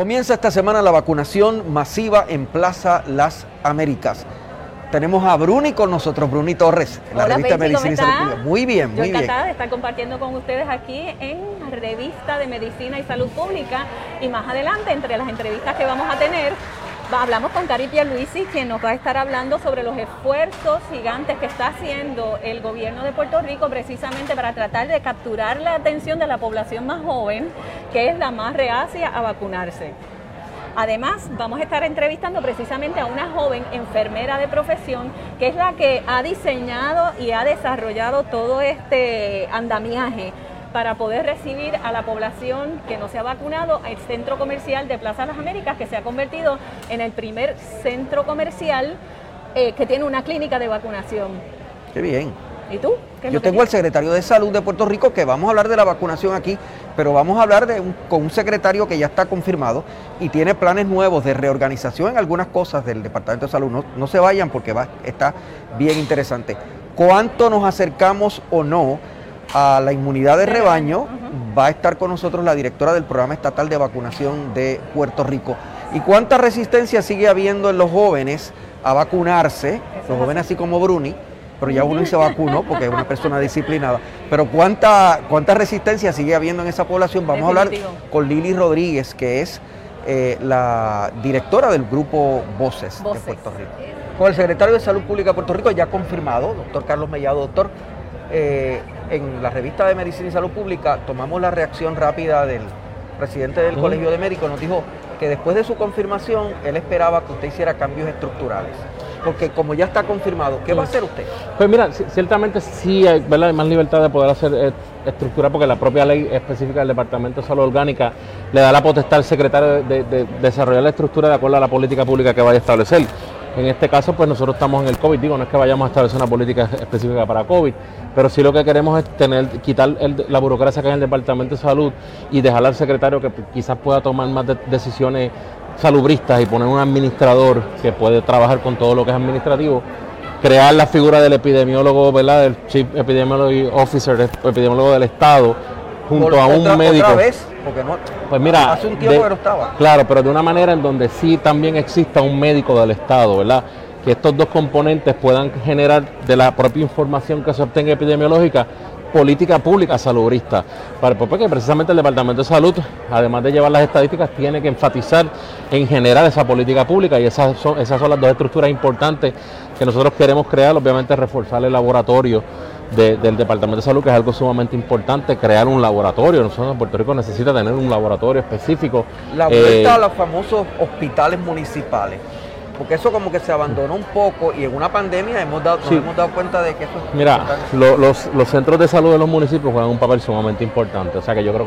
Comienza esta semana la vacunación masiva en Plaza Las Américas. Tenemos a Bruni con nosotros, Bruni Torres, en la revista Medicina y Salud Muy bien, muy Yo encantada de estar compartiendo con ustedes aquí en la revista de Medicina y Salud Pública y más adelante, entre las entrevistas que vamos a tener, hablamos con Cari Luisi, quien nos va a estar hablando sobre los esfuerzos gigantes que está haciendo el gobierno de Puerto Rico precisamente para tratar de capturar la atención de la población más joven, que es la más reacia a vacunarse. Además, vamos a estar entrevistando precisamente a una joven enfermera de profesión que es la que ha diseñado y ha desarrollado todo este andamiaje para poder recibir a la población que no se ha vacunado al centro comercial de Plaza Las Américas, que se ha convertido en el primer centro comercial eh, que tiene una clínica de vacunación. Qué bien. ¿Y tú? Yo tengo al secretario de Salud de Puerto Rico que vamos a hablar de la vacunación aquí, pero vamos a hablar de con un secretario que ya está confirmado y tiene planes nuevos de reorganización en algunas cosas del Departamento de Salud. No, se vayan porque va, está bien interesante. ¿Cuánto nos acercamos o no a la inmunidad de rebaño? Va a estar con nosotros la directora del Programa Estatal de Vacunación de Puerto Rico. ¿Y cuánta resistencia sigue habiendo en los jóvenes a vacunarse? Los jóvenes así como Bruni pero ya uno se vacunó porque es una persona disciplinada. Pero ¿cuánta, cuánta resistencia sigue habiendo en esa población? Vamos a hablar con Lili Rodríguez, que es eh, la directora del grupo Voces, de Puerto Rico. Con el secretario de Salud Pública de Puerto Rico ya confirmado, doctor Carlos Mellado, doctor, eh, en la revista de Medicina y Salud Pública tomamos la reacción rápida del presidente del Colegio de Médicos, nos dijo que después de su confirmación él esperaba que usted hiciera cambios estructurales porque como ya está confirmado, ¿qué va a hacer usted? Pues mira, ciertamente sí hay, más libertad de poder hacer eh, estructura porque la propia ley específica del Departamento de Salud Orgánica le da la potestad al secretario de, desarrollar la estructura de acuerdo a la política pública que vaya a establecer. En este caso, pues nosotros estamos en el COVID, digo, no es que vayamos a establecer una política específica para COVID, pero sí lo que queremos es tener, quitar la burocracia que hay en el Departamento de Salud y dejar al secretario que quizás pueda tomar más decisiones salubristas y poner un administrador que puede trabajar con todo lo que es administrativo, crear la figura del epidemiólogo, ¿verdad? Del Chief Epidemiology Officer, epidemiólogo del Estado, junto a un médico. Otra vez? Porque no, pues mira, hace un tiempo que no estaba. Claro, pero de una manera en donde sí también exista un médico del Estado, ¿verdad? Que estos dos componentes puedan generar de la propia información que se obtenga epidemiológica política pública salubrista. Porque precisamente el Departamento de Salud, además de llevar las estadísticas, tiene que enfatizar en general esa política pública y esas son, esas son las dos estructuras importantes que nosotros queremos crear, obviamente reforzar el laboratorio del Departamento de Salud, que es algo sumamente importante, crear un laboratorio. Nosotros en Puerto Rico necesita tener un laboratorio específico. La vuelta eh, a los famosos hospitales municipales porque eso como que se abandonó un poco y en una pandemia hemos dado, nos hemos dado cuenta de que eso es Mira, los, centros de salud de los municipios juegan un papel sumamente importante, o sea que yo creo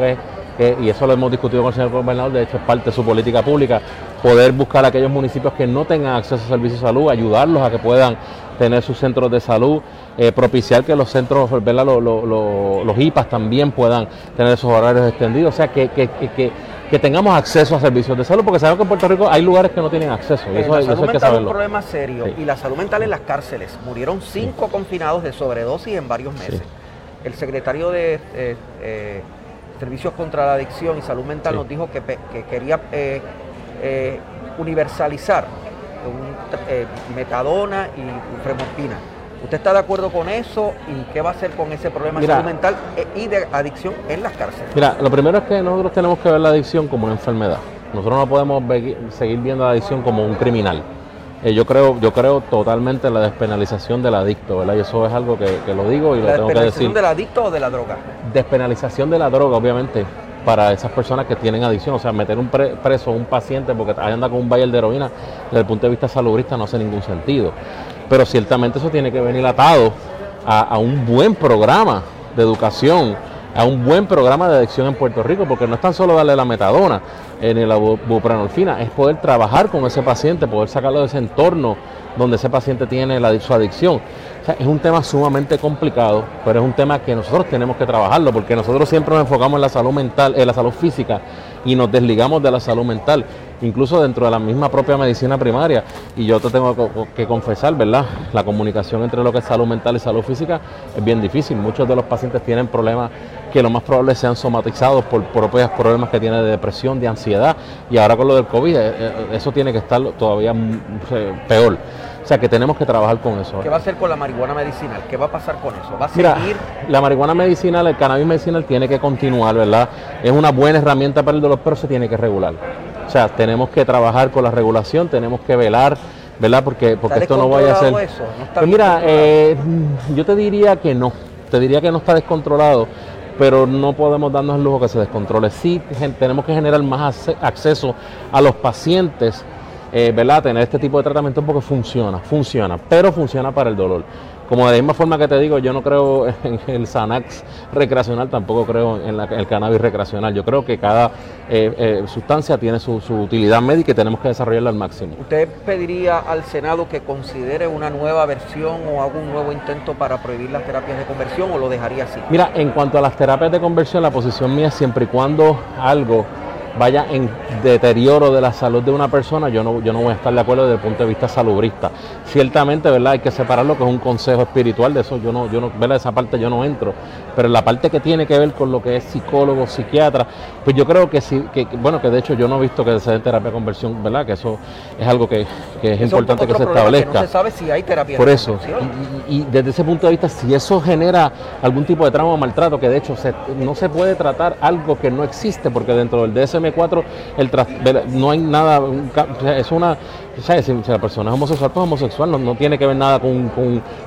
que, y eso lo hemos discutido con el señor gobernador, de hecho es parte de su política pública, poder buscar a aquellos municipios que no tengan acceso a servicios de salud, ayudarlos a que puedan tener sus centros de salud, eh, propiciar que los centros, los IPAs también puedan tener esos horarios extendidos, o sea que, que, que que tengamos acceso a servicios de salud, porque sabemos que en Puerto Rico hay lugares que no tienen acceso. Y eso, la salud mental es un problema serio. Y la salud mental en las cárceles. Murieron cinco confinados de sobredosis en varios meses. El secretario de eh, eh, Servicios contra la Adicción y Salud Mental nos dijo que, quería eh, universalizar metadona y fremospina ¿Usted está de acuerdo con eso? ¿Y qué va a hacer con ese problema salud mental eh, y de adicción en las cárceles? Mira, lo primero es que nosotros tenemos que ver la adicción como una enfermedad. Nosotros no podemos seguir viendo la adicción como un criminal. Eh, yo creo yo creo totalmente en la despenalización del adicto, ¿verdad? Y eso es algo que, lo digo y lo tengo que decir. ¿Despenalización del adicto o de la droga? Despenalización de la droga, obviamente, para esas personas que tienen adicción. O sea, meter un preso un paciente porque anda con un baile de heroína, desde el punto de vista salubrista, no hace ningún sentido pero ciertamente eso tiene que venir atado a, un buen programa de educación a un buen programa de adicción en Puerto Rico, porque no es tan solo darle la metadona ni la buprenorfina, es poder trabajar con ese paciente, poder sacarlo de ese entorno donde ese paciente tiene la, su adicción. es un tema sumamente complicado, pero es un tema que nosotros tenemos que trabajarlo, porque nosotros siempre nos enfocamos en la salud mental, en la salud física, y nos desligamos de la salud mental incluso dentro de la misma propia medicina primaria. Y yo te tengo que confesar, ¿verdad? La comunicación entre lo que es salud mental y salud física es bien difícil. Muchos de los pacientes tienen problemas que lo más probable sean somatizados por propios problemas que tienen de depresión, de ansiedad. Y ahora con lo del COVID, eh, eh, eso tiene que estar todavía mm, peor. O sea que tenemos que trabajar con eso. ¿Qué va a hacer con la marihuana medicinal? ¿Qué va a pasar con eso? ¿Va a seguir? la marihuana medicinal, el cannabis medicinal tiene que continuar, ¿verdad? Es una buena herramienta para el dolor, pero se tiene que regular. O sea, tenemos que trabajar con la regulación, tenemos que velar, ¿verdad? Porque, porque esto no vaya a ser... Eso? pues mira, eh, yo te diría que no, te diría que no está descontrolado, pero no podemos darnos el lujo que se descontrole. Sí tenemos que generar más acceso a los pacientes, eh, ¿verdad? Tener este tipo de tratamiento porque funciona, funciona, pero funciona para el dolor. Como de la misma forma que te digo, yo no creo en el Xanax recreacional, tampoco creo en, el cannabis recreacional. Yo creo que cada eh, eh, sustancia tiene su, utilidad médica y tenemos que desarrollarla al máximo. ¿Usted pediría al Senado que considere una nueva versión o haga un nuevo intento para prohibir las terapias de conversión o lo dejaría así? Mira, en cuanto a las terapias de conversión, la posición mía es siempre y cuando algo vaya en deterioro de la salud de una persona, yo no, yo no voy a estar de acuerdo desde el punto de vista salubrista. Ciertamente, ¿verdad? Hay que separar lo que es un consejo espiritual, de eso yo no, yo no, ¿verdad? Esa parte yo no entro. Pero la parte que tiene que ver con lo que es psicólogo, psiquiatra, pues yo creo que sí, que, bueno, que de hecho yo no he visto que se dé terapia de conversión, ¿verdad? Que eso es algo que, es importante que se establezca. no se sabe si hay terapia Por eso, y, desde ese punto de vista, si eso genera algún tipo de trauma o maltrato, que de hecho no se puede tratar algo que no existe, porque dentro del DSM 4 el no hay nada, es una, si la persona es homosexual, pues homosexual, no, tiene que ver nada con,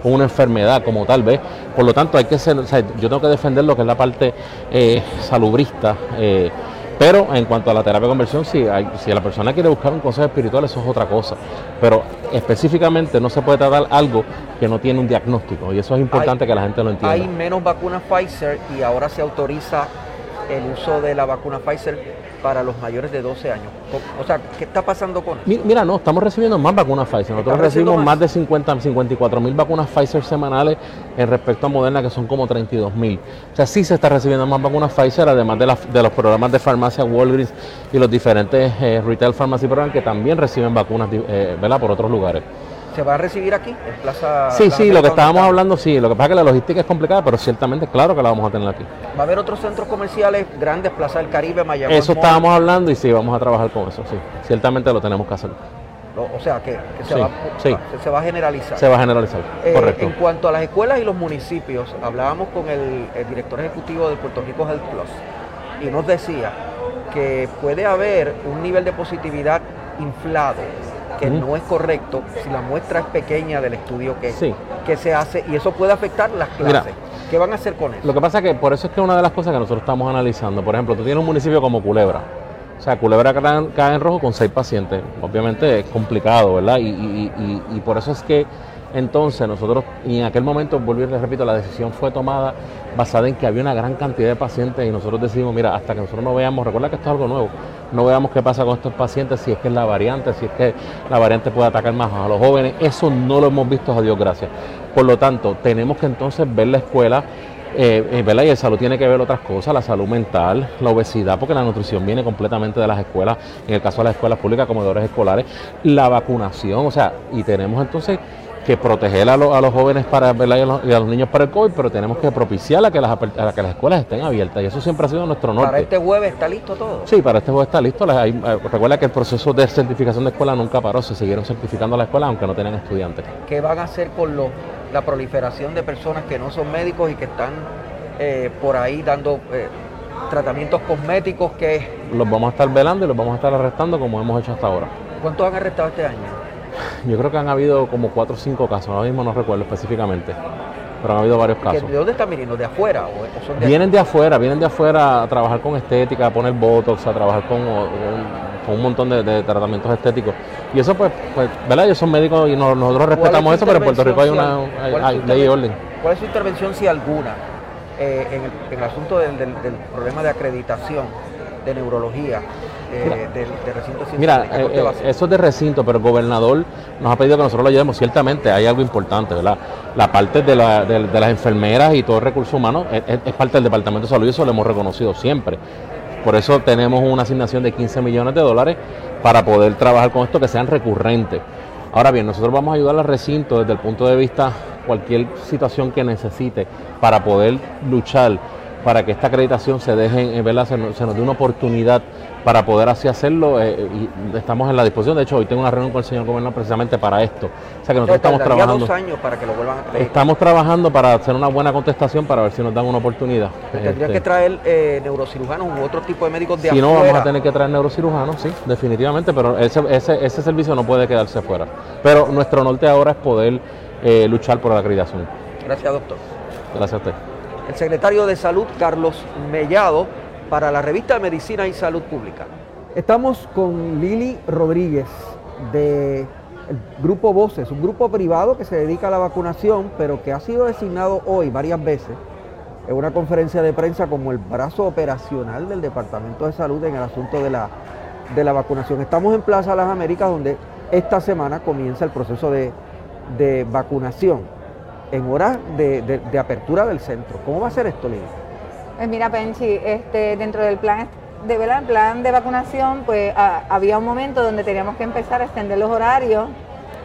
una enfermedad como tal, vez Por lo tanto, hay que ser, yo tengo que defender lo que es la parte eh, salubrista. Eh, pero en cuanto a la terapia de conversión, si, hay, si la persona quiere buscar un consejo espiritual, eso es otra cosa. Pero específicamente no se puede tratar algo que no tiene un diagnóstico. Y eso es importante que la gente lo entienda. Hay menos vacunas Pfizer y ahora se autoriza el uso de la vacuna Pfizer para los mayores de 12 años. O sea, ¿qué está pasando con eso? Mira, no, estamos recibiendo más vacunas Pfizer. Nosotros recibimos más? de 50, 54 mil vacunas Pfizer semanales en respecto a Moderna, que son como 32 mil. O sea, sí se está recibiendo más vacunas Pfizer, además de, de los programas de farmacia Walgreens y los diferentes eh, retail pharmacy programs que también reciben vacunas eh, ¿verdad? por otros lugares. ¿Se va a recibir aquí, en Plaza? Sí, sí, lo que estábamos hablando, sí. Lo que pasa es que la logística es complicada, pero ciertamente, claro que la vamos a tener aquí. ¿Va a haber otros centros comerciales grandes, Plaza del Caribe, Miami? Eso estábamos hablando y sí, vamos a trabajar con eso, sí. Ciertamente lo tenemos que hacer. O sea, que, se, va, se, va a generalizar. Se va a generalizar, eh, correcto. En cuanto a las escuelas y los municipios, hablábamos con el, el director ejecutivo de Puerto Rico Health Plus y nos decía que puede haber un nivel de positividad inflado que no es correcto si la muestra es pequeña del estudio que, que se hace y eso puede afectar las clases. ¿Qué van a hacer con eso? Lo que pasa es que por eso es que una de las cosas que nosotros estamos analizando, por ejemplo, tú tienes un municipio como Culebra, o sea, Culebra cae en rojo con seis pacientes. Obviamente es complicado, ¿verdad? y por eso es que entonces nosotros, y en aquel momento, vuelvo y les repito, la decisión fue tomada basada en que había una gran cantidad de pacientes y nosotros decidimos, mira, hasta que nosotros no veamos, recuerda que esto es algo nuevo, no veamos qué pasa con estos pacientes, si es que es la variante, si es que la variante puede atacar más a los jóvenes, eso no lo hemos visto, a Dios gracias. Por lo tanto, tenemos que entonces ver la escuela eh, eh, ¿verdad? Y el salud tiene que ver otras cosas, la salud mental, la obesidad, porque la nutrición viene completamente de las escuelas, en el caso de las escuelas públicas, comedores escolares, la vacunación, o sea, y tenemos entonces que proteger a, los jóvenes para, Y, a los, niños para el COVID, pero tenemos que propiciar a que, las, que las escuelas estén abiertas. Y eso siempre ha sido nuestro norte. ¿Para este jueves está listo todo? Sí, para este jueves está listo. Eh, recuerda que el proceso de certificación de escuela nunca paró. Se siguieron certificando las escuelas aunque no tenían estudiantes. ¿Qué van a hacer con la proliferación de personas que no son médicos y que están eh, por ahí dando... Eh, tratamientos cosméticos que... Los vamos a estar velando y los vamos a estar arrestando como hemos hecho hasta ahora. ¿Cuántos han arrestado este año? Yo creo que han habido como cuatro o cinco casos, ahora mismo no recuerdo específicamente, pero han habido varios casos. ¿De dónde están viniendo? ¿De afuera? vienen de afuera, vienen de afuera a trabajar con estética, a poner botox, a trabajar con, un montón de, tratamientos estéticos. Y eso pues, pues ¿verdad? Ellos son médicos y nosotros respetamos eso, pero en Puerto Rico hay una ley y orden. ¿Cuál es su intervención, si alguna, eh, en, el, asunto del, problema de acreditación de neurología. Eh, de, recinto Mira, eh, eso es de recinto, pero el gobernador nos ha pedido que nosotros lo llevemos. Ciertamente hay algo importante, ¿verdad? La parte de, las enfermeras y todo el recurso humano es, parte del Departamento de Salud y eso lo hemos reconocido siempre. Por eso tenemos una asignación de 15 millones de dólares para poder trabajar con esto que sean recurrentes. Ahora bien, nosotros vamos a ayudar al recinto desde el punto de vista cualquier situación que necesite para poder luchar para que esta acreditación se deje, ¿verdad? Se, nos, se nos dé una oportunidad para poder así hacerlo eh, y estamos en la disposición. De hecho, hoy tengo una reunión con el señor gobernador precisamente para esto. O sea que nosotros estamos trabajando. años para que lo vuelvan a Estamos trabajando para hacer una buena contestación para ver si nos dan una oportunidad. Tendrían este, que traer eh, neurocirujanos u otro tipo de médicos de Si no, vamos a tener que traer neurocirujanos, sí, definitivamente, pero ese, ese, ese servicio no puede quedarse fuera. Pero nuestro norte ahora es poder eh, luchar por la acreditación. Gracias, doctor. Gracias a usted. El secretario de Salud, Carlos Mellado, para la revista Medicina y Salud Pública. Estamos con Lili Rodríguez de Grupo Voces, un grupo privado que se dedica a la vacunación, pero que ha sido designado hoy varias veces en una conferencia de prensa como el brazo operacional del Departamento de Salud en el asunto de la, de la vacunación. Estamos en Plaza Las Américas, donde esta semana comienza el proceso de de vacunación en horas de, apertura del centro. ¿Cómo va a ser esto, Lili? Pues mira, Penchi, este, dentro del plan de, plan de vacunación, pues había un momento donde teníamos que empezar a extender los horarios,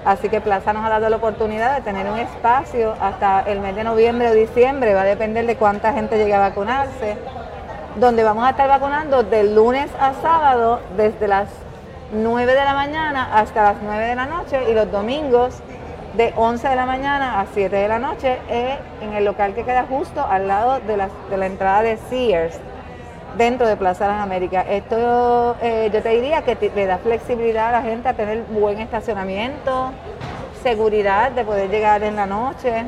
así que Plaza nos ha dado la oportunidad de tener un espacio hasta el mes de noviembre o diciembre, va a depender de cuánta gente llegue a vacunarse, donde vamos a estar vacunando del lunes a sábado desde las 9 de la mañana hasta las 9 de la noche y los domingos de 11 de la mañana a 7 de la noche eh, en el local que queda justo al lado de la, de la entrada de Sears, dentro de Plaza las Américas. Esto eh, yo te diría que le da flexibilidad a la gente a tener buen estacionamiento, seguridad de poder llegar en la noche,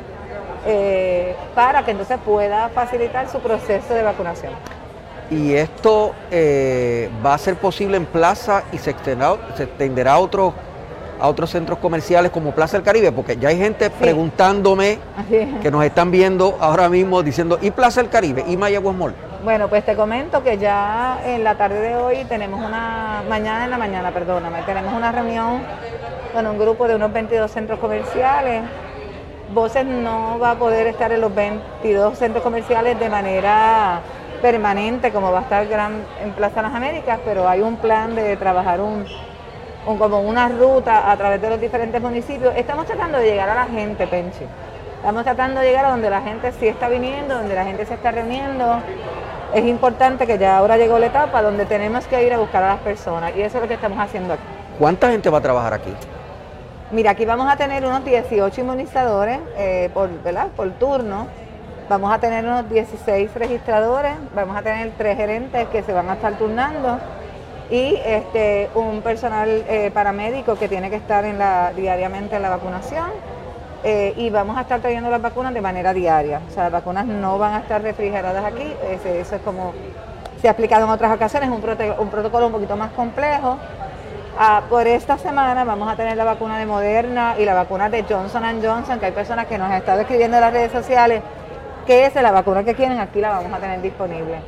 eh, para que entonces pueda facilitar su proceso de vacunación. Y esto va a ser posible en plaza y se extenderá, se extenderá a otros a otros centros comerciales como Plaza del Caribe? Porque ya hay gente preguntándome que nos están viendo ahora mismo diciendo, ¿y Plaza del Caribe? ¿Y Mayagüez Mall? Bueno, pues te comento que ya en la tarde de hoy tenemos una, mañana en la mañana, perdóname, tenemos una reunión con un grupo de unos 22 centros comerciales. Voces no va a poder estar en los 22 centros comerciales de manera permanente como va a estar en Plaza Las Américas, pero hay un plan de trabajar un como una ruta a través de los diferentes municipios. Estamos tratando de llegar a la gente, Penchi. Estamos tratando de llegar a donde la gente sí está viniendo, donde la gente se está reuniendo. Es importante que ya ahora llegó la etapa donde tenemos que ir a buscar a las personas y eso es lo que estamos haciendo aquí. ¿Cuánta gente va a trabajar aquí? Mira, aquí vamos a tener unos 18 inmunizadores eh, por, por turno. Vamos a tener unos 16 registradores, vamos a tener tres gerentes que se van a estar turnando y este, un personal eh, paramédico que tiene que estar en la, diariamente en la vacunación. Eh, y vamos a estar trayendo las vacunas de manera diaria. O sea, las vacunas no van a estar refrigeradas aquí. eso es como se ha explicado en otras ocasiones, un, un protocolo un poquito más complejo. Ah, por esta semana vamos a tener la vacuna de Moderna y la vacuna de Johnson Johnson, que hay personas que nos han estado escribiendo en las redes sociales que es la vacuna que quieren, aquí la vamos a tener disponible.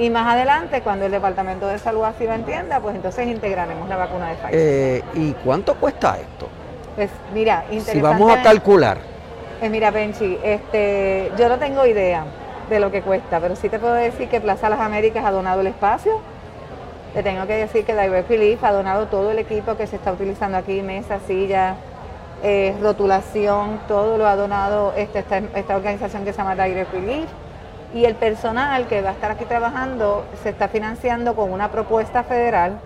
Y más adelante, cuando el Departamento de Salud así lo entienda, pues entonces integraremos la vacuna de Pfizer. Eh, ¿Y cuánto cuesta esto? Pues mira, interesante. Si vamos a calcular. Pues mira, Penchi, este, yo no tengo idea de lo que cuesta, pero sí te puedo decir que Plaza Las Américas ha donado el espacio. Te tengo que decir que Direct Relief ha donado todo el equipo que se está utilizando aquí, mesa, silla, eh, rotulación, todo lo ha donado esta, esta, esta organización que se llama Direct Relief y el personal que va a estar aquí trabajando se está financiando con una propuesta federal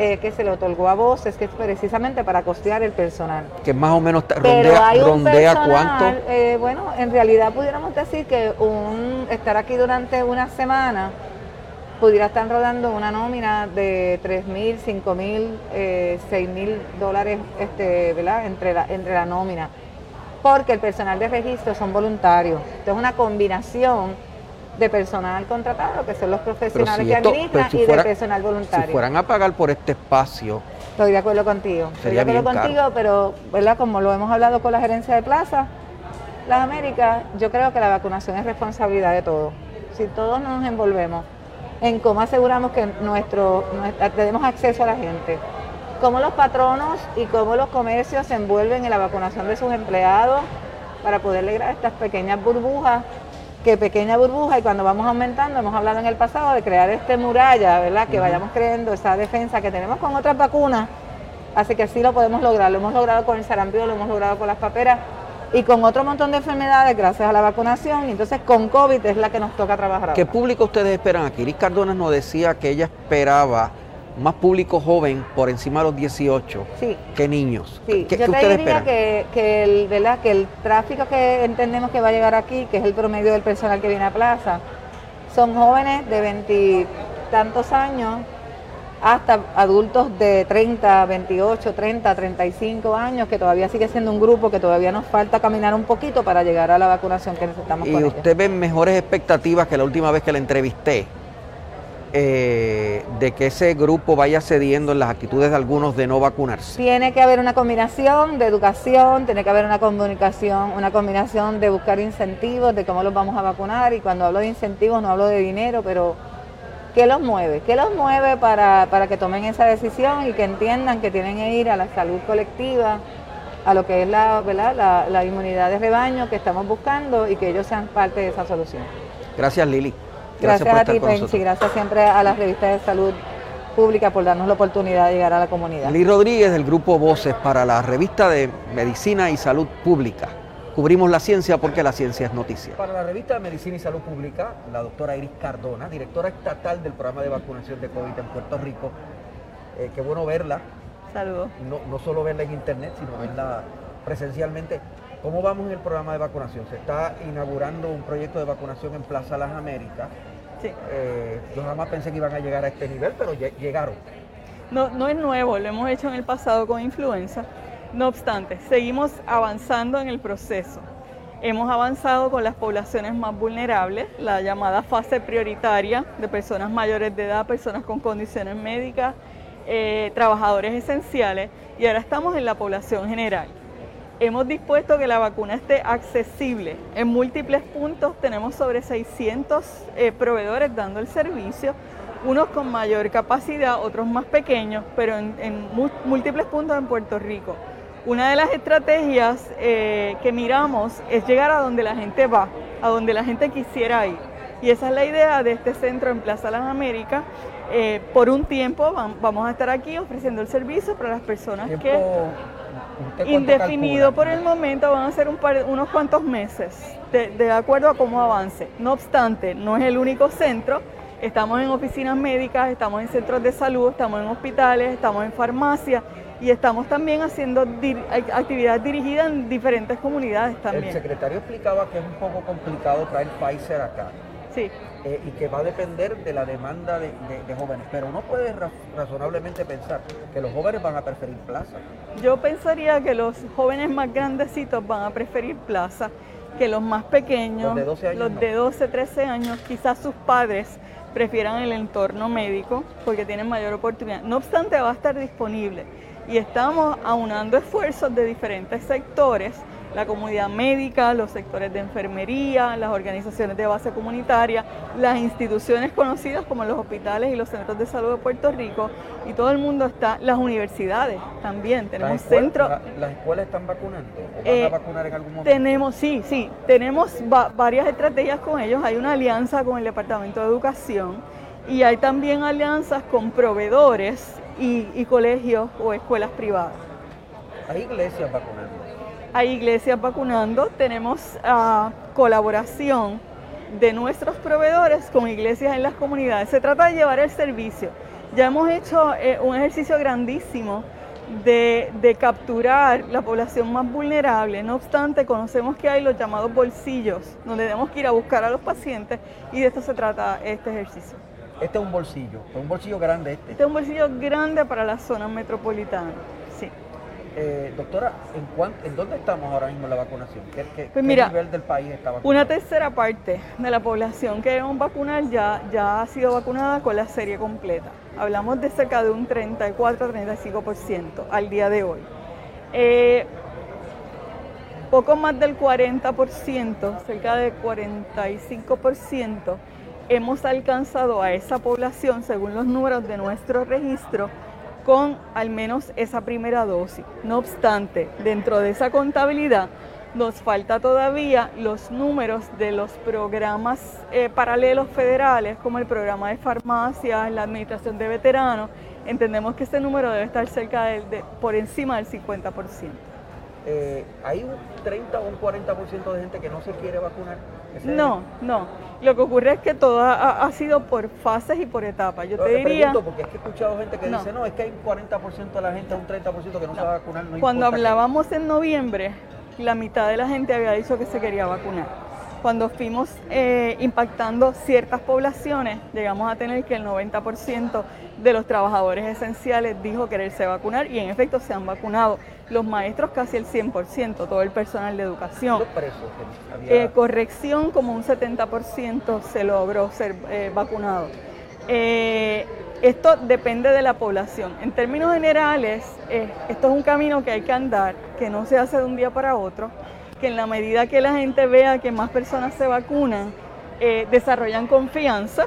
eh, que se le otorgó a Voces, que es precisamente para costear el personal. Que más o menos rondea, rondea cuánto. Eh, bueno, en realidad pudiéramos decir que un estar aquí durante una semana pudiera estar rodando una nómina de 3 mil, 5 mil, 6 eh, mil dólares este, ¿verdad? Entre, la, entre la nómina. Porque el personal de registro son voluntarios. Entonces, una combinación de personal contratado, que son los profesionales que administran, y de personal voluntario. Si fueran a pagar por este espacio. Estoy de acuerdo contigo. Estoy de acuerdo contigo, pero ¿verdad? como lo hemos hablado con la gerencia de plaza, las Américas, yo creo que la vacunación es responsabilidad de todos. Si todos nos envolvemos en cómo aseguramos que nuestro, tenemos acceso a la gente, cómo los patronos y cómo los comercios se envuelven en la vacunación de sus empleados para poder lograr estas pequeñas burbujas, que pequeña burbuja y cuando vamos aumentando, hemos hablado en el pasado de crear este muralla, ¿verdad? Que vayamos creando esa defensa que tenemos con otras vacunas, así que sí lo podemos lograr, lo hemos logrado con el sarampión, lo hemos logrado con las paperas y con otro montón de enfermedades gracias a la vacunación. Y entonces con COVID es la que nos toca trabajar. ¿Qué público ustedes esperan aquí? Iris Cardona nos decía que ella esperaba más público joven por encima de los 18 que niños. Sí. Yo te diría que, que, el, ¿verdad? que el tráfico que entendemos que va a llegar aquí, que es el promedio del personal que viene a plaza, son jóvenes de veintitantos años hasta adultos de 30, 28, 30, 35 años, que todavía sigue siendo un grupo que todavía nos falta caminar un poquito para llegar a la vacunación que necesitamos. ¿Y usted ve mejores expectativas que la última vez que la entrevisté? Eh, de que ese grupo vaya cediendo en las actitudes de algunos de no vacunarse? Tiene que haber una combinación de educación, tiene que haber una comunicación, una combinación de buscar incentivos de cómo los vamos a vacunar y cuando hablo de incentivos no hablo de dinero, pero ¿Qué los mueve? ¿Qué los mueve para, que tomen esa decisión y que entiendan que tienen que ir a la salud colectiva, a lo que es la, la, inmunidad de rebaño que estamos buscando y que ellos sean parte de esa solución? Gracias Lili. Gracias, a ti, Pensi. Gracias siempre a las revistas de salud pública por darnos la oportunidad de llegar a la comunidad. Lili Rodríguez del grupo Voces para la revista de Medicina y Salud Pública. Cubrimos la ciencia porque la ciencia es noticia. Para la revista de Medicina y Salud Pública, la doctora Iris Cardona, directora estatal del programa de vacunación de COVID en Puerto Rico. Eh, qué bueno verla. Saludos. No, no solo verla en internet, sino verla presencialmente. ¿Cómo vamos en el programa de vacunación? Se está inaugurando un proyecto de vacunación en Plaza Las Américas. Sí. Eh, yo jamás pensé que iban a llegar a este nivel, pero llegaron. No, no es nuevo, lo hemos hecho en el pasado con influenza. No obstante, seguimos avanzando en el proceso. Hemos avanzado con las poblaciones más vulnerables, la llamada fase prioritaria de personas mayores de edad, personas con condiciones médicas, eh, trabajadores esenciales y ahora estamos en la población general. Hemos dispuesto que la vacuna esté accesible. En múltiples puntos tenemos sobre 600 eh, proveedores dando el servicio, unos con mayor capacidad, otros más pequeños, pero en múltiples puntos en Puerto Rico. Una de las estrategias eh, que miramos es llegar a donde la gente va, a donde la gente quisiera ir. Y esa es la idea de este centro en Plaza Las Américas. Eh, por un tiempo vamos a estar aquí ofreciendo el servicio para las personas que indefinido por el momento van a ser un par, unos cuantos meses, de, de acuerdo a cómo avance. No obstante, no es el único centro. Estamos en oficinas médicas, estamos en centros de salud, estamos en hospitales, estamos en farmacias y estamos también haciendo actividades dirigidas en diferentes comunidades también. El secretario explicaba que es un poco complicado traer Pfizer acá. Sí. Eh, y que va a depender de la demanda de, jóvenes. Pero uno puede razonablemente pensar que los jóvenes van a preferir plaza. Yo pensaría que los jóvenes más grandecitos van a preferir plaza, que los más pequeños, los de 12, años los de 12 13 años, quizás sus padres prefieran el entorno médico porque tienen mayor oportunidad. No obstante, va a estar disponible y estamos aunando esfuerzos de diferentes sectores, la comunidad médica, los sectores de enfermería, las organizaciones de base comunitaria, las instituciones conocidas como los hospitales y los centros de salud de Puerto Rico y todo el mundo está, las universidades también, tenemos centros... ¿Las escuelas están vacunando? ¿O van a eh, vacunar en algún momento? Tenemos, sí, sí, tenemos varias estrategias con ellos, hay una alianza con el Departamento de Educación y hay también alianzas con proveedores y, colegios o escuelas privadas. ¿Hay iglesias vacunando? Hay iglesias vacunando, tenemos ah, colaboración de nuestros proveedores con iglesias en las comunidades. Se trata de llevar el servicio. Ya hemos hecho eh, un ejercicio grandísimo de, de, capturar la población más vulnerable. No obstante, conocemos que hay los llamados bolsillos, donde tenemos que ir a buscar a los pacientes y de esto se trata este ejercicio. Este es un bolsillo, es un bolsillo grande este. Este es un bolsillo grande para la zona metropolitana. Eh, doctora, ¿en, dónde estamos ahora mismo en la vacunación? ¿Qué, pues nivel del país está vacunado? Una tercera parte de la población que debemos vacunar ya, ya ha sido vacunada con la serie completa. Hablamos de cerca de un 34-35% al día de hoy. Eh, poco más del 40%, cerca de 45%, hemos alcanzado a esa población, según los números de nuestro registro, con al menos esa primera dosis. No obstante, dentro de esa contabilidad nos falta todavía los números de los programas eh, paralelos federales, como el programa de farmacias, la administración de veteranos. Entendemos que ese número debe estar cerca de, por encima del 50%. Eh, ¿Hay un 30 o un 40% de gente que no se quiere vacunar? No, no. Lo que ocurre es que todo ha, sido por fases y por etapas. Yo te, diría. porque es que he escuchado gente que dice, no, es que hay un 40% de la gente, un 30% que no, se va a vacunar. Cuando hablábamos en noviembre, la mitad de la gente había dicho que se quería vacunar. Cuando fuimos eh, impactando ciertas poblaciones, llegamos a tener que el 90% de los trabajadores esenciales dijo quererse vacunar y en efecto se han vacunado. Los maestros casi el 100%, todo el personal de educación. Eh, corrección como un 70% se logró ser eh, vacunado. esto depende de la población. En términos generales, esto es un camino que hay que andar, que no se hace de un día para otro que en la medida que la gente vea que más personas se vacunan, eh, desarrollan confianza,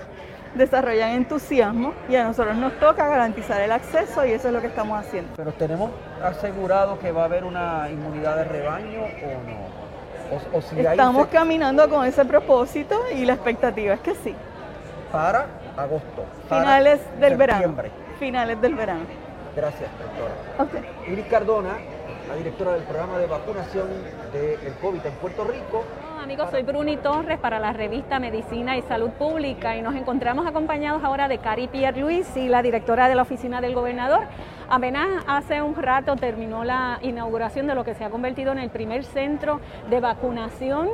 desarrollan entusiasmo y a nosotros nos toca garantizar el acceso y eso es lo que estamos haciendo. Pero tenemos asegurado que va a haber una inmunidad de rebaño o no? estamos caminando con ese propósito y la expectativa es que sí. Para agosto. Finales del verano. Finales del verano. Gracias, doctora. Okay. Iris Cardona, la directora del programa de vacunación del COVID en Puerto Rico. amigos, soy Bruni Torres para la revista Medicina y Salud Pública y nos encontramos acompañados ahora de Cari Pierluisi, la directora de la oficina del gobernador. Apenas hace un rato terminó la inauguración de lo que se ha convertido en el primer centro de vacunación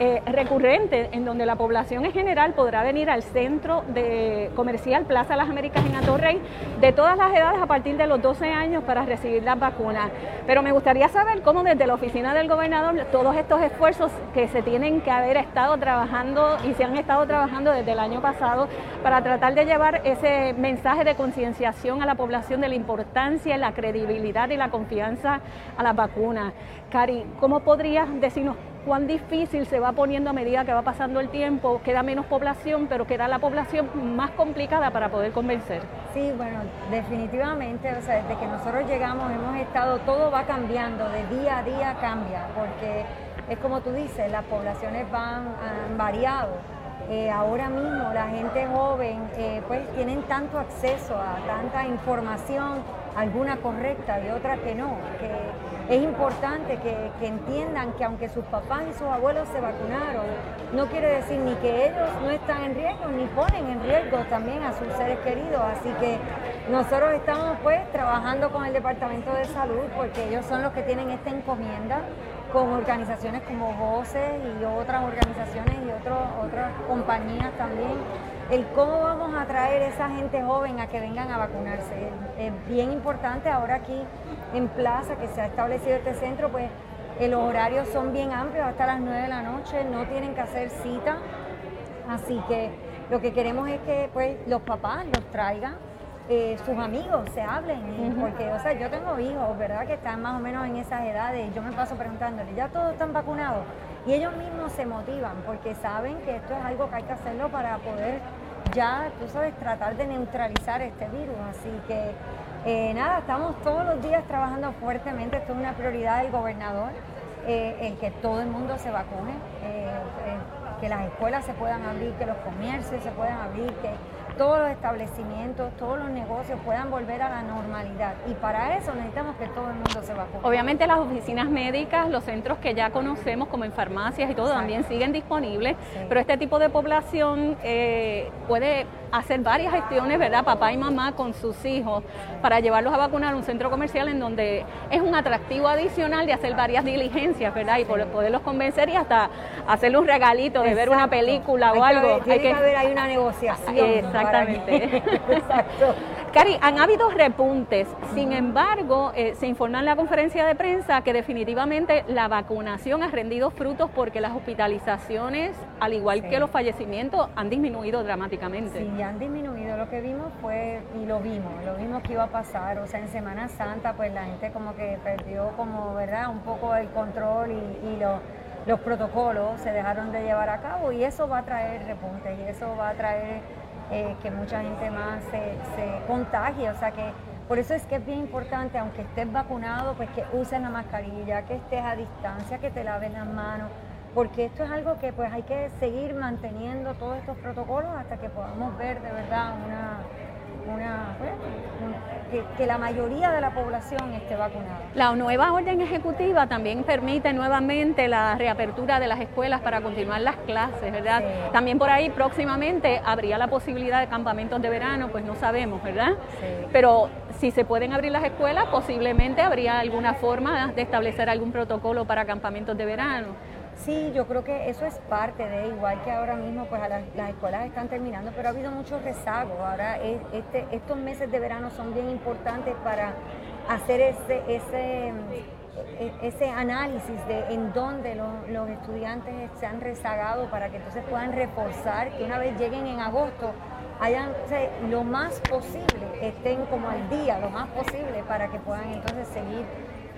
eh, recurrente en donde la población en general podrá venir al centro de comercial Plaza Las Américas en Atorrey de todas las edades a partir de los 12 años para recibir las vacunas. Pero me gustaría saber cómo desde la oficina del gobernador todos estos esfuerzos que se tienen que haber estado trabajando y se han estado trabajando desde el año pasado para tratar de llevar ese mensaje de concienciación a la población de la importancia, la credibilidad y la confianza a las vacunas. Cari, ¿cómo podrías decirnos cuán difícil se va poniendo a medida que va pasando el tiempo, queda menos población, pero queda la población más complicada para poder convencer. Sí, bueno, definitivamente, o sea, desde que nosotros llegamos hemos estado, todo va cambiando, de día a día cambia, porque es como tú dices, las poblaciones van, han variado. Eh, ahora mismo la gente joven eh, pues tienen tanto acceso a tanta información, alguna correcta y otra que no, es importante que, entiendan que aunque sus papás y sus abuelos se vacunaron, no quiere decir ni que ellos no están en riesgo, ni ponen en riesgo también a sus seres queridos. Así que nosotros estamos pues trabajando con el Departamento de Salud porque ellos son los que tienen esta encomienda con organizaciones como Voces y otras organizaciones y otras compañías también el cómo vamos a traer esa gente joven a que vengan a vacunarse. Es, bien importante ahora aquí en Plaza, que se ha establecido este centro, pues los horarios son bien amplios, hasta las 9 de la noche, no tienen que hacer cita. Así que lo que queremos es que pues los papás los traigan, eh, sus amigos se hablen, porque o sea, yo tengo hijos, ¿verdad? Que están más o menos en esas edades, yo me paso preguntándole, ¿ya todos están vacunados? Y ellos mismos se motivan porque saben que esto es algo que hay que hacerlo para poder ya, tú sabes, tratar de neutralizar este virus. Así que eh, nada, estamos todos los días trabajando fuertemente, esto es una prioridad del gobernador, eh, el que todo el mundo se vacune, eh, que las escuelas se puedan abrir, que los comercios se puedan abrir, que todos los establecimientos, todos los negocios puedan volver a la normalidad. Y para eso necesitamos que todo el mundo se vacune. Obviamente las oficinas médicas, los centros que ya conocemos como en farmacias y todo también siguen disponibles, pero este tipo de población eh, puede hacer varias gestiones, ¿verdad? Papá y mamá con sus hijos para llevarlos a vacunar a un centro comercial en donde es un atractivo adicional de hacer varias diligencias, ¿verdad? Y poderlos convencer y hasta hacerle un regalito de ver una película o algo. hay que, haber ahí una negociación. Exactamente. Exacto. Cari, han habido repuntes, sin embargo, eh, se informa en la conferencia de prensa que definitivamente la vacunación ha rendido frutos porque las hospitalizaciones, al igual que los fallecimientos, han disminuido dramáticamente. Sí, han disminuido. lo que vimos fue, y lo vimos, lo vimos que iba a pasar, o sea, en Semana Santa pues la gente como que perdió como, ¿verdad? Un poco el control y, los protocolos se dejaron de llevar a cabo y eso va a traer repuntes y eso va a traer eh, que mucha gente más se, se contagie, o sea que por eso es que es bien importante, aunque estés vacunado, pues que uses la mascarilla, que estés a distancia, que te laves las manos, porque esto es algo que pues hay que seguir manteniendo todos estos protocolos hasta que podamos ver de verdad una, una, que, la mayoría de la población esté vacunada. La nueva orden ejecutiva también permite nuevamente la reapertura de las escuelas para continuar las clases, ¿verdad? También por ahí próximamente habría la posibilidad de campamentos de verano, pues no sabemos, ¿verdad? Pero si se pueden abrir las escuelas, posiblemente habría alguna forma de establecer algún protocolo para campamentos de verano. Sí, yo creo que eso es parte de, igual que ahora mismo, pues las, escuelas están terminando, pero ha habido mucho rezago. Ahora este, estos meses de verano son bien importantes para hacer ese, ese, e, ese análisis de en dónde los estudiantes se han rezagado para que entonces puedan reforzar, que una vez lleguen en agosto hayan lo más posible, estén como al día, lo más posible para que puedan entonces seguir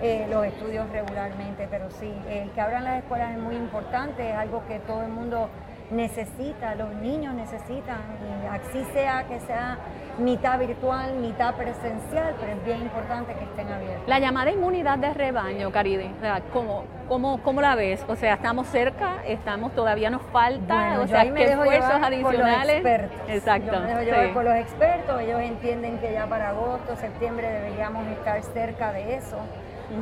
eh, los estudios regularmente, pero sí, el que abran las escuelas es muy importante, es algo que todo el mundo necesita, los niños necesitan, y así sea que sea mitad virtual, mitad presencial, pero es bien importante que estén abiertos. La llamada inmunidad de rebaño, Caride, ¿cómo, cómo, cómo la ves? O sea, ¿estamos cerca? ¿Estamos todavía nos falta? o sea, ¿qué esfuerzos adicionales? Exacto. Yo me dejo llevar por los expertos, ellos entienden que ya para agosto, septiembre deberíamos estar cerca de eso.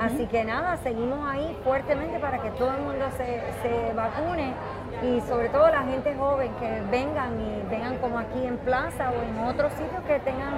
Así que nada, seguimos ahí fuertemente para que todo el mundo se, se vacune y sobre todo la gente joven que vengan y vengan como aquí en plaza o en otros sitios que tengan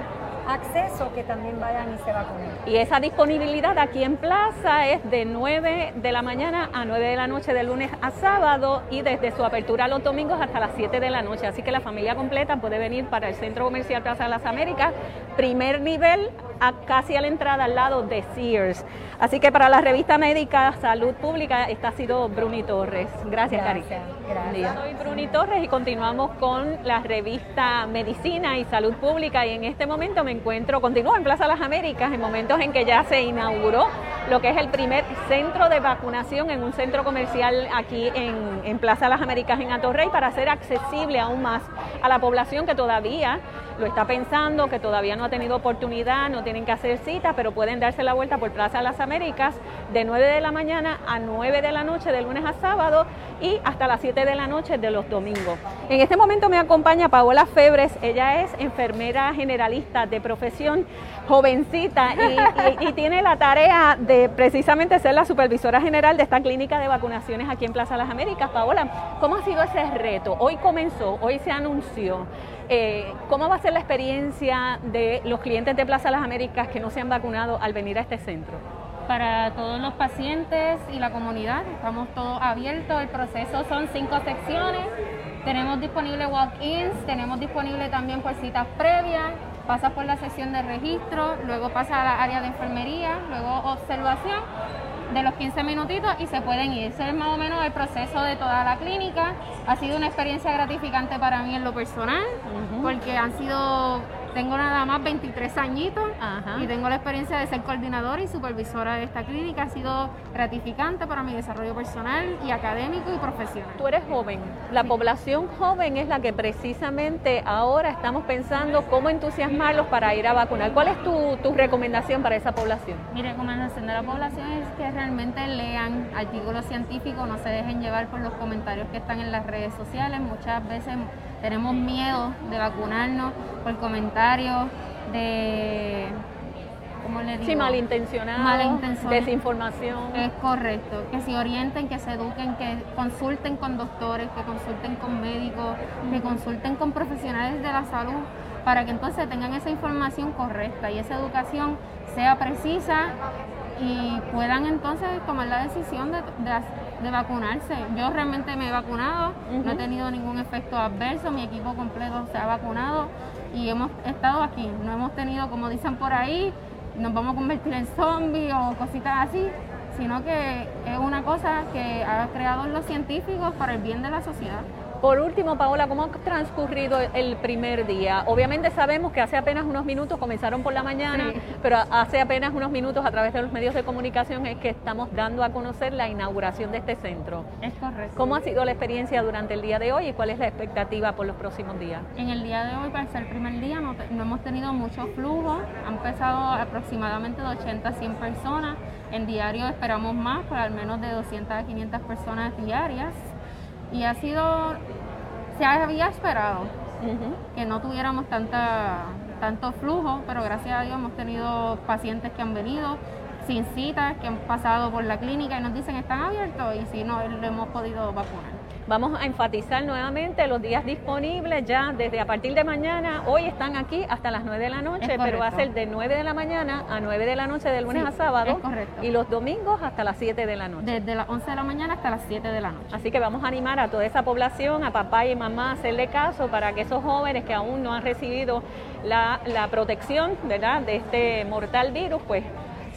acceso, que también vayan y se vacunen. Y esa disponibilidad aquí en plaza es de 9 de la mañana a 9 de la noche de lunes a sábado y desde su apertura los domingos hasta las 7 de la noche. Así que la familia completa puede venir para el Centro Comercial Plaza de las Américas, primer nivel, a casi a la entrada al lado de Sears. Así que para la revista médica Salud Pública, esta ha sido Bruni Torres. Gracias, Cari. Gracias. Soy Bruni Torres y continuamos con la revista Medicina y Salud Pública y en este momento me encuentro, continúo en Plaza Las Américas, en momentos en que ya se inauguró lo que es el primer centro de vacunación en un centro comercial aquí en, en Plaza Las Américas en Atorrey para hacer accesible aún más a la población que todavía lo está pensando, que todavía no ha tenido oportunidad, no tienen que hacer cita, pero pueden darse la vuelta por Plaza Las Américas de 9 de la mañana a 9 de la noche de lunes a sábado y hasta las 7 de la noche de los domingos. En este momento me acompaña Paola Febres, ella es enfermera generalista de profesión, jovencita y, tiene la tarea de precisamente ser la supervisora general de esta clínica de vacunaciones aquí en Plaza Las Américas. Paola, ¿cómo ha sido ese reto? Hoy comenzó, hoy se anunció. Eh, ¿Cómo va a ser la experiencia de los clientes de Plaza Las Américas que no se han vacunado al venir a este centro? Para todos los pacientes y la comunidad, estamos todos abiertos. El proceso son cinco secciones. Tenemos disponible walk-ins, tenemos disponible también por citas previas. Pasa por la sesión de registro, luego pasa a la área de enfermería, luego observación de los 15 minutitos y se pueden ir. Ese es más o menos el proceso de toda la clínica. Ha sido una experiencia gratificante para mí en lo personal, porque han sido tengo nada más 23 añitos y tengo la experiencia de ser coordinadora y supervisora de esta clínica. Ha sido gratificante para mi desarrollo personal y académico y profesional. Tú eres joven. La población joven es la que precisamente ahora estamos pensando cómo entusiasmarlos para ir a vacunar. ¿Cuál es tu, tu recomendación para esa población? Mi recomendación de la población es que realmente lean artículos científicos, no se dejen llevar por los comentarios que están en las redes sociales. Muchas veces tenemos miedo de vacunarnos por comentarios de ¿cómo le digo? Sí, malintencionado, desinformación. Es correcto, que se orienten, que se eduquen, que consulten con doctores, que consulten con médicos, que consulten con profesionales de la salud para que entonces tengan esa información correcta y esa educación sea precisa y puedan entonces tomar la decisión de, de, vacunarse. Yo realmente me he vacunado, no he tenido ningún efecto adverso, mi equipo completo se ha vacunado y hemos estado aquí. No hemos tenido, como dicen por ahí, nos vamos a convertir en zombies o cositas así, sino que es una cosa que ha creado los científicos para el bien de la sociedad. Por último, Paola, ¿cómo ha transcurrido el primer día? Obviamente sabemos que hace apenas unos minutos, comenzaron por la mañana, pero hace apenas unos minutos a través de los medios de comunicación es que estamos dando a conocer la inauguración de este centro. Es correcto. ¿Cómo ha sido la experiencia durante el día de hoy y cuál es la expectativa por los próximos días? En el día de hoy, para ser el primer día, no, no hemos tenido mucho flujo. Han empezado aproximadamente de 80 a 100 personas. En diario esperamos más, para al menos de 200 a 500 personas diarias y ha sido, se había esperado que no tuviéramos tanta, tanto flujo, pero gracias a Dios hemos tenido pacientes que han venido sin citas, que han pasado por la clínica y nos dicen están abiertos y si no, lo hemos podido vacunar. Vamos a enfatizar nuevamente los días disponibles ya desde a partir de mañana. Hoy están aquí hasta las 9 de la noche, pero va a ser de 9 de la mañana a 9 de la noche de lunes a sábado. Y los domingos hasta las 7 de la noche. Desde las 11 de la mañana hasta las 7 de la noche. Así que vamos a animar a toda esa población, a papá y mamá, a hacerle caso para que esos jóvenes que aún no han recibido la, la protección ¿verdad? de este mortal virus, pues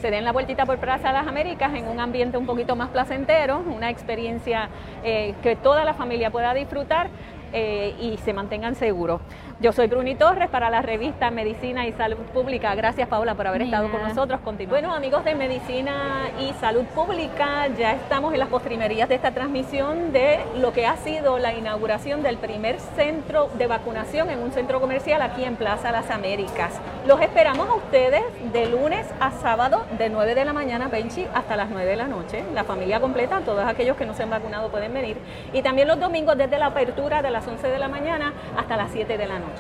se den la vueltita por Plaza de las Américas en un ambiente un poquito más placentero, una experiencia eh, que toda la familia pueda disfrutar eh, y se mantengan seguros. Yo soy Bruni Torres para la revista Medicina y Salud Pública. Gracias Paula por haber estado con nosotros. Bueno amigos de Medicina y Salud Pública, ya estamos en las postrimerías de esta transmisión de lo que ha sido la inauguración del primer centro de vacunación en un centro comercial aquí en Plaza Las Américas. Los esperamos a ustedes de lunes a sábado de 9 de la mañana, Benchi, hasta las 9 de la noche. La familia completa, todos aquellos que no se han vacunado pueden venir. Y también los domingos desde la apertura de las 11 de la mañana hasta las 7 de la noche.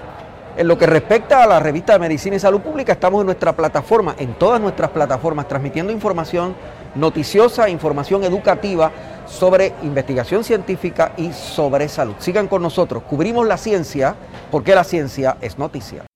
En lo que respecta a la revista de Medicina y Salud Pública, estamos en nuestra plataforma, en todas nuestras plataformas, transmitiendo información noticiosa, información educativa sobre investigación científica y sobre salud. Sigan con nosotros, cubrimos la ciencia porque la ciencia es noticia.